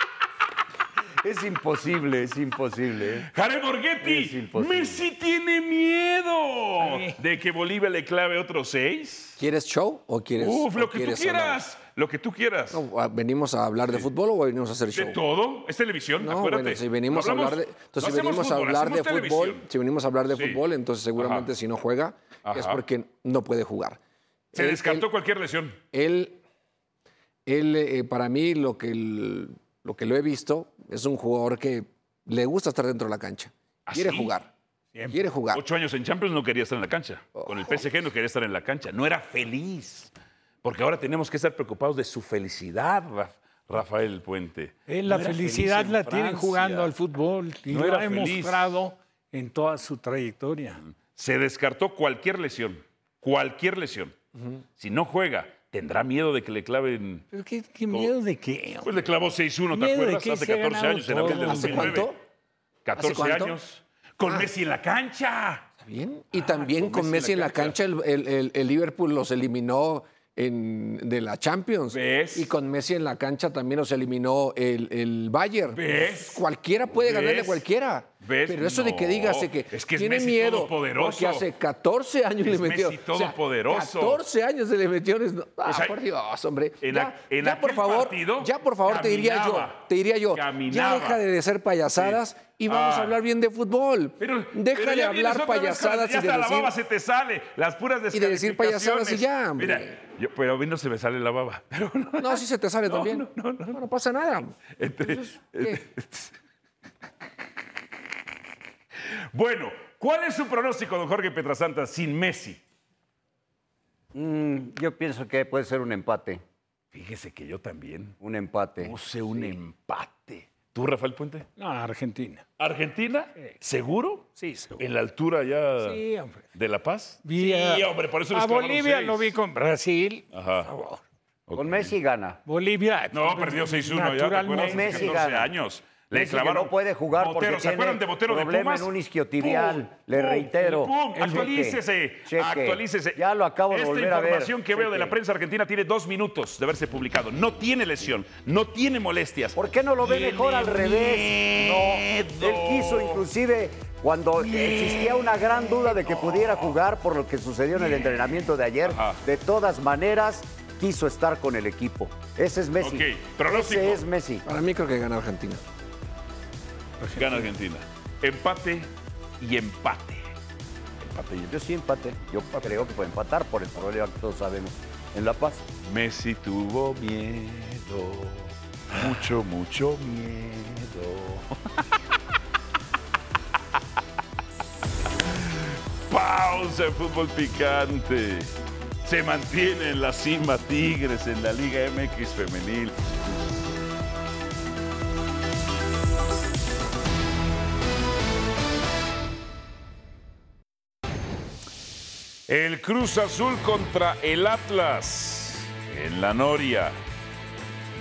Es imposible, es imposible. Jared Borghetti. Messi tiene miedo de que Bolivia le clave otros seis. ¿Quieres show o quieres.? Uf, lo que tú hablar? quieras. Lo que tú quieras. No, ¿Venimos a hablar de fútbol o venimos a hacer show? De todo. Es televisión, No, acuérdate. bueno, si venimos No a hablar de, entonces no si venimos a hablar de fútbol, si venimos a hablar de Sí. fútbol, entonces seguramente Ajá. si no juega es porque no puede jugar. Se Él- descartó él- cualquier lesión. Él, él eh, para mí, lo que, el- lo que lo he visto, es un jugador que le gusta estar dentro de la cancha. ¿Ah, Quiere sí? jugar. Quiere jugar. Ocho años en Champions no quería estar en la cancha. Con el PSG no quería estar en la cancha. No era feliz. Porque ahora tenemos que estar preocupados de su felicidad, Ra- Rafael Puente. Eh, la felicidad feliz la tiene Francia. jugando al fútbol y No lo era ha demostrado en toda su trayectoria. Se descartó cualquier lesión. Cualquier lesión. Si no juega, tendrá miedo de que le claven. Pero qué, qué miedo de qué. Pues le clavó 6-1, ¿te de acuerdas? qué, Hace se ha 14 ganado años, en abril. ¿Hace 2009. cuánto? 14 cuánto? años. Con Ah. Messi en la cancha. Bien. Y también con con Messi Messi en la cancha, el, el- el- el Liverpool los eliminó en, de la Champions. ¿Ves? Y con Messi en la cancha también los eliminó el, el Bayern. ¿Ves? Cualquiera puede ganarle a cualquiera. ¿Ves? Pero eso de que No, dígase que, es que tiene Messi miedo todopoderoso. porque hace 14 años Es le metió. Messi todopoderoso. 14 años se le metió. Ah, O sea, por Dios, hombre. en ya, a- en ya por favor, partido ya por favor te diría yo, te diría yo, ya deja de ser payasadas y vamos Ah. a hablar bien de fútbol. Pero, deja pero hablar vez payasadas ya y de hasta la decir baba se te sale. Las puras y de decir payasadas y ya, hombre. Mira, yo- pero a mí no se me sale la baba. Pero no, No, sí se te sale No, también. no, no, no. No, no pasa nada. Entre- ¿qué? Bueno, ¿cuál es su pronóstico, don Jorge Petrasanta, sin Messi? Mm, yo pienso que puede ser un empate. Fíjese que yo también Un empate. puse un empate. ¿Tú, Rafael Puente? No, Argentina. ¿Argentina? ¿Seguro? Sí, seguro. ¿En la altura ya Sí, hombre. de La Paz? Vi a- sí, hombre, por eso a Bolivia seis. lo vi con Brasil. Ajá. Con Ok. Messi gana. Bolivia. No, perdió 6-1 ya. Hace Messi 14 gana. años. Le Messi que clavaron. no puede jugar porque Botero, ¿Se tiene acuerdan de Botero de problema Pumas? en un isquiotibial. ¡Pum! Le reitero. ¡Pum! Actualícese. cheque. Actualícese. Ya lo acabo de Esta volver a ver. información que veo de la prensa argentina tiene dos minutos de haberse publicado. No tiene lesión, no tiene molestias. ¿Por qué no lo ve mejor al revés? miedo. No. Él quiso inclusive cuando existía una gran duda de que pudiera jugar por lo que sucedió en el entrenamiento de ayer. Ajá. De todas maneras, quiso estar con el equipo. Ese es Messi. Ok, pronóstico. Ese es Messi. Para mí creo que gana Argentina. Gana Argentina. Empate y empate. Empate y empate. Yo sí empate. Yo creo que puede empatar por el problema que todos sabemos en La Paz. Messi tuvo miedo. Mucho, mucho miedo. Pausa en fútbol picante. Se mantiene en la cima Tigres en la Liga MX femenil. El Cruz Azul contra el Atlas en la Noria.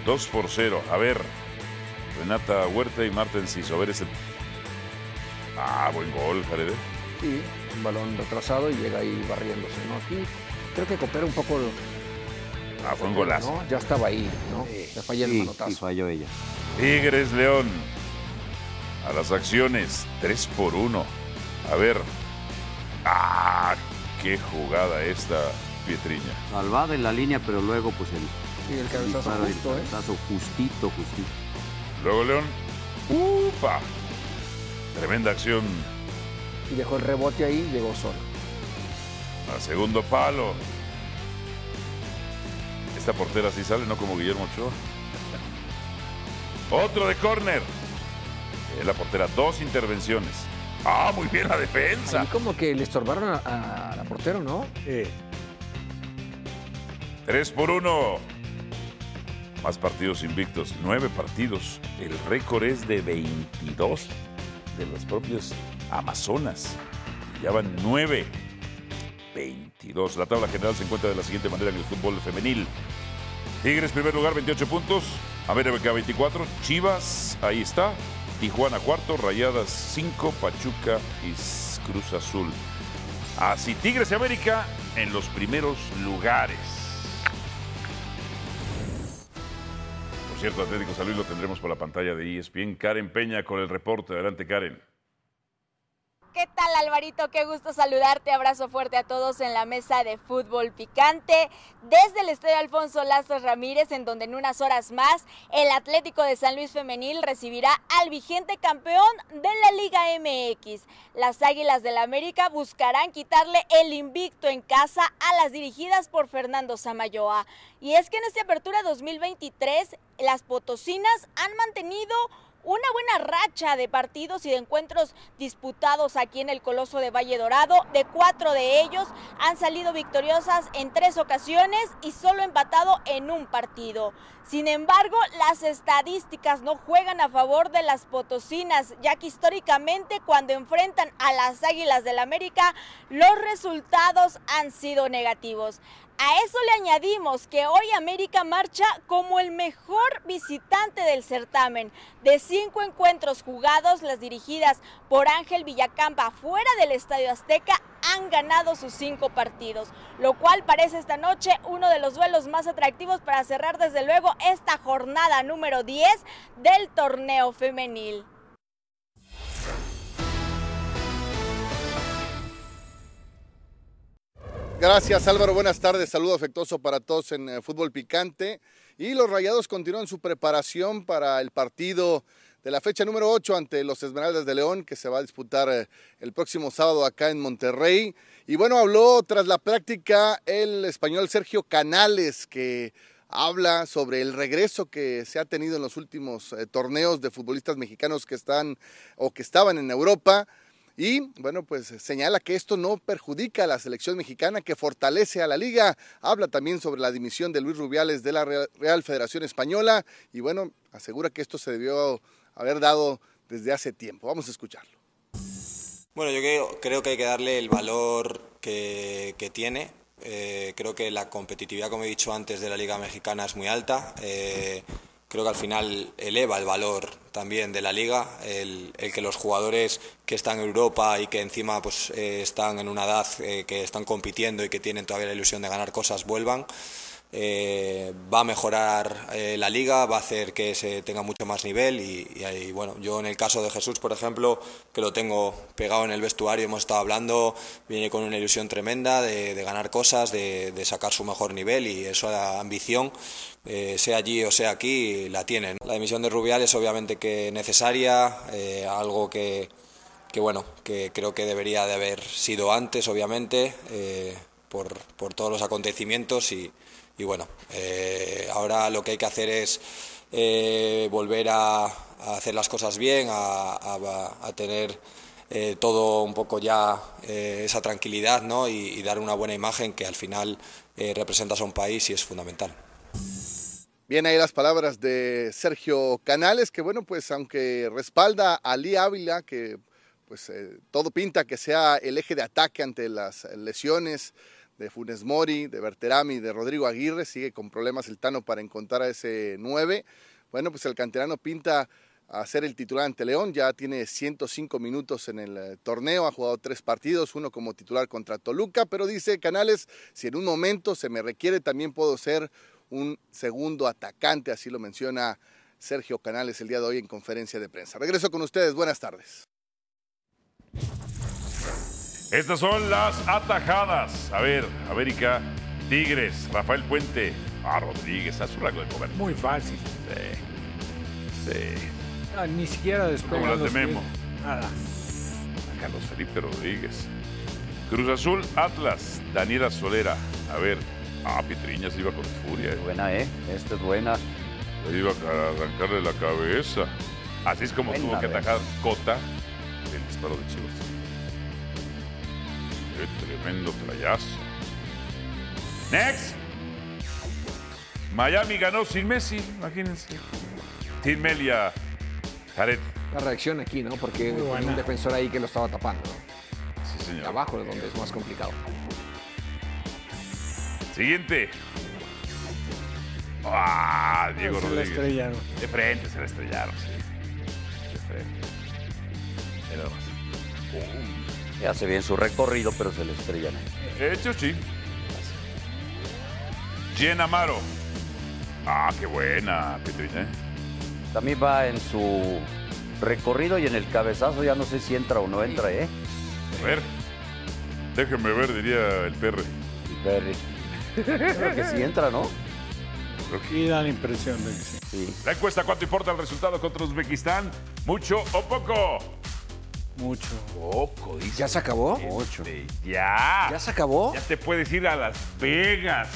2 por 0. A ver, Renata Huerta y Marta Enciso. A ver ese. Ah, buen gol, Jared. Sí, un balón retrasado y llega ahí barriéndose, ¿no? Aquí creo que coopera un poco. Ah, fue un golazo. ¿no? Ya estaba ahí, ¿no? Le falla el Sí, manotazo. sí, falló ella. Tigres León. A las acciones, 3 por 1. A ver. Ah, qué jugada esta, Pietriña. Salvada en la línea, pero luego pues el Sí, el cabezazo disparo, el justo, ¿eh? cabezazo justito, justito. Luego León. ¡Upa! Tremenda acción Y dejó el rebote ahí y llegó solo. a segundo palo. Esta portera sí sale, no como Guillermo Ochoa. Otro de córner. Es la portera, dos intervenciones. Ah, muy bien la defensa. Ahí como que le estorbaron a, a la portero, ¿no? 3 por 1. Más partidos invictos, nueve partidos. El récord es de 22 de los propios Amazonas. Ya van 9. 22. La tabla general se encuentra de la siguiente manera en el fútbol femenil. Tigres primer lugar, 28 puntos. América 24. Chivas, ahí está. Tijuana cuarto. Rayadas 5. Pachuca y Cruz Azul. Así Tigres y América en los primeros lugares. Por cierto, Atlético San Luis lo tendremos por la pantalla de ESPN. Karen Peña con el reporte. Adelante, Karen. ¿Qué tal Alvarito? Qué gusto saludarte. Abrazo fuerte a todos en la mesa de fútbol picante. Desde el Estadio Alfonso Lazo Ramírez, en donde en unas horas más el Atlético de San Luis Femenil recibirá al vigente campeón de la Liga MX. Las Águilas del la América buscarán quitarle el invicto en casa a las dirigidas por Fernando Samayoa. Y es que en esta apertura 2023 las potosinas han mantenido una buena racha de partidos y de encuentros disputados aquí en el Coloso de Valle Dorado. De cuatro de ellos han salido victoriosas en tres ocasiones y solo empatado en un partido. Sin embargo, las estadísticas no juegan a favor de las potosinas, ya que históricamente cuando enfrentan a las Águilas del América, los resultados han sido negativos. A eso le añadimos que hoy América marcha como el mejor visitante del certamen. Cinco encuentros jugados, las dirigidas por Ángel Villacampa fuera del Estadio Azteca han ganado sus cinco partidos, lo cual parece esta noche uno de los duelos más atractivos para cerrar desde luego esta jornada número 10 del torneo femenil. Gracias Álvaro, buenas tardes, saludo afectuoso para todos en eh, Fútbol Picante. Y los Rayados continúan su preparación para el partido de la fecha número 8 ante los Esmeraldas de León, que se va a disputar eh, el próximo sábado acá en Monterrey. Y bueno, habló tras la práctica el español Sergio Canales, que habla sobre el regreso que se ha tenido en los últimos eh, torneos de futbolistas mexicanos que están o que estaban en Europa. Y bueno, pues señala que esto no perjudica a la selección mexicana, que fortalece a la liga. Habla también sobre la dimisión de Luis Rubiales de la Real Federación Española y bueno, asegura que esto se debió haber dado desde hace tiempo. Vamos a escucharlo. Bueno, yo creo, creo que hay que darle el valor que, que tiene. Eh, creo que la competitividad, como he dicho antes, de la Liga Mexicana es muy alta. Eh, creo que al final eleva el valor también de la liga, el, que los jugadores que están en Europa y que encima pues, eh, están en una edad eh, que están compitiendo y que tienen todavía la ilusión de ganar cosas vuelvan. Eh, va a mejorar eh, la liga, va a hacer que se tenga mucho más nivel y, bueno, yo en el caso de Jesús, por ejemplo, que lo tengo pegado en el vestuario, hemos estado hablando, viene con una ilusión tremenda de, ganar cosas, de, sacar su mejor nivel y eso la ambición, eh, sea allí o sea aquí, la tienen. La emisión de Rubiales obviamente que necesaria, algo que, que, bueno, que creo que debería de haber sido antes, obviamente, por, por todos los acontecimientos y y bueno, eh, ahora lo que hay que hacer es eh, volver a, hacer las cosas bien, a, tener eh, todo un poco ya esa tranquilidad ¿no? y, dar una buena imagen que al final representas a un país y es fundamental. Bien, ahí las palabras de Sergio Canales, que bueno, pues aunque respalda a Lee Ávila, que pues todo pinta que sea el eje de ataque ante las lesiones de Funes Mori, de Berterami, de Rodrigo Aguirre. Sigue con problemas el Tano para encontrar a ese 9. Bueno, pues el canterano pinta a ser el titular ante León. Ya tiene 105 minutos en el eh, torneo. Ha jugado tres partidos, uno como titular contra Toluca. Pero dice Canales, si en un momento se me requiere, también puedo ser un segundo atacante. Así lo menciona Sergio Canales el día de hoy en conferencia de prensa. Regreso con ustedes. Buenas tardes. Estas son las atajadas. A ver, América, Tigres, Rafael Puente, a Rodríguez, a su rango de comer. Muy fácil. Sí. Sí. Ah, ni siquiera después. Como las de Memo. Nada. A Carlos Felipe Rodríguez. Cruz Azul, Atlas, Daniela Solera. A ver, ah, Pitriña se iba con furia. Eh. Buena, ¿eh? Esta es buena. Se iba a arrancarle la cabeza. Así es como tuvo que atajar Cota el disparo de Chivas. Qué tremendo trayazo. Next. Miami ganó sin Messi, imagínense. Tim Melia, Jared. La reacción aquí, ¿no? Porque hay un defensor ahí que lo estaba tapando. Sí, señor. Abajo es donde es más complicado. Siguiente. Ah, Diego se Rodríguez. La estrellaron. De frente se la estrellaron, sí. De frente. Era más. ¡Pum! hace bien su recorrido, pero se le estrellan. De hecho, sí. Gien Amaro. Ah, qué buena, Petrina. ¿eh? También va en su recorrido y en el cabezazo, ya no sé si entra o no entra, ¿eh? A ver. Déjeme ver, diría el perro. Perry. Creo que sí entra, ¿no? Y da la impresión de que sí. La encuesta, ¿cuánto importa el resultado contra Uzbekistán? ¿Mucho o poco? Mucho. Poco, dice. ¿Ya se acabó? Mucho. Ya. ¿Ya se acabó? Ya te puedes ir a Las Vegas.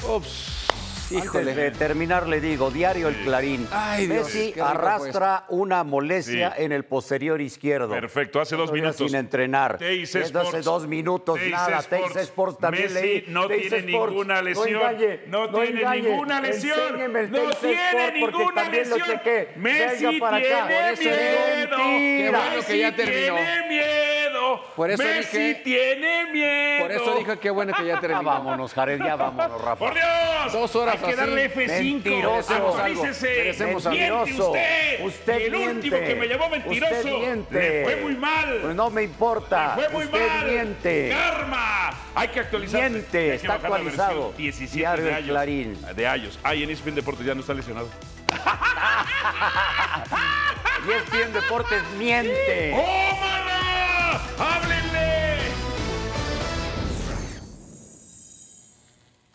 Antes de terminar, le digo, diario El Clarín. Ay, Dios, Messi qué rico arrastra una molestia Sí. en el posterior izquierdo. Perfecto, hace dos Todavía minutos. Sin entrenar. Teis Desde hace Sports. dos minutos, Teis nada. Sports. Teis Sports también Messi leí. no Teis tiene Sports. ninguna lesión. No engañe. No tiene engañe. ninguna lesión. Enséñeme el No Teis tiene Sports porque ninguna también lo lesión. chequé. Messi Venga para acá. tiene Por eso digo miedo. mentira. Qué bueno que ya Messi terminó. tiene miedo. Por eso Messi dije- tiene miedo. Por eso dije qué bueno que ya Ya terminó. vámonos, Jared, ya vámonos, Rafa. ¡Por Dios! Dos horas Hay que darle F5. Mentiroso. Actualícese. Merecemos algo. Miente usted. Usted y el miente. último que me llamó mentiroso. Le fue muy mal. Pues no me importa. Le fue muy Usted mal. miente. Karma. Hay que actualizarse. Miente, que está actualizado. 17 Diario de. Clarín. De años. Ay, en ESPN Deportes ya no está lesionado. Y es bien Deportes miente. ¡Ómala! ¡Háblenle!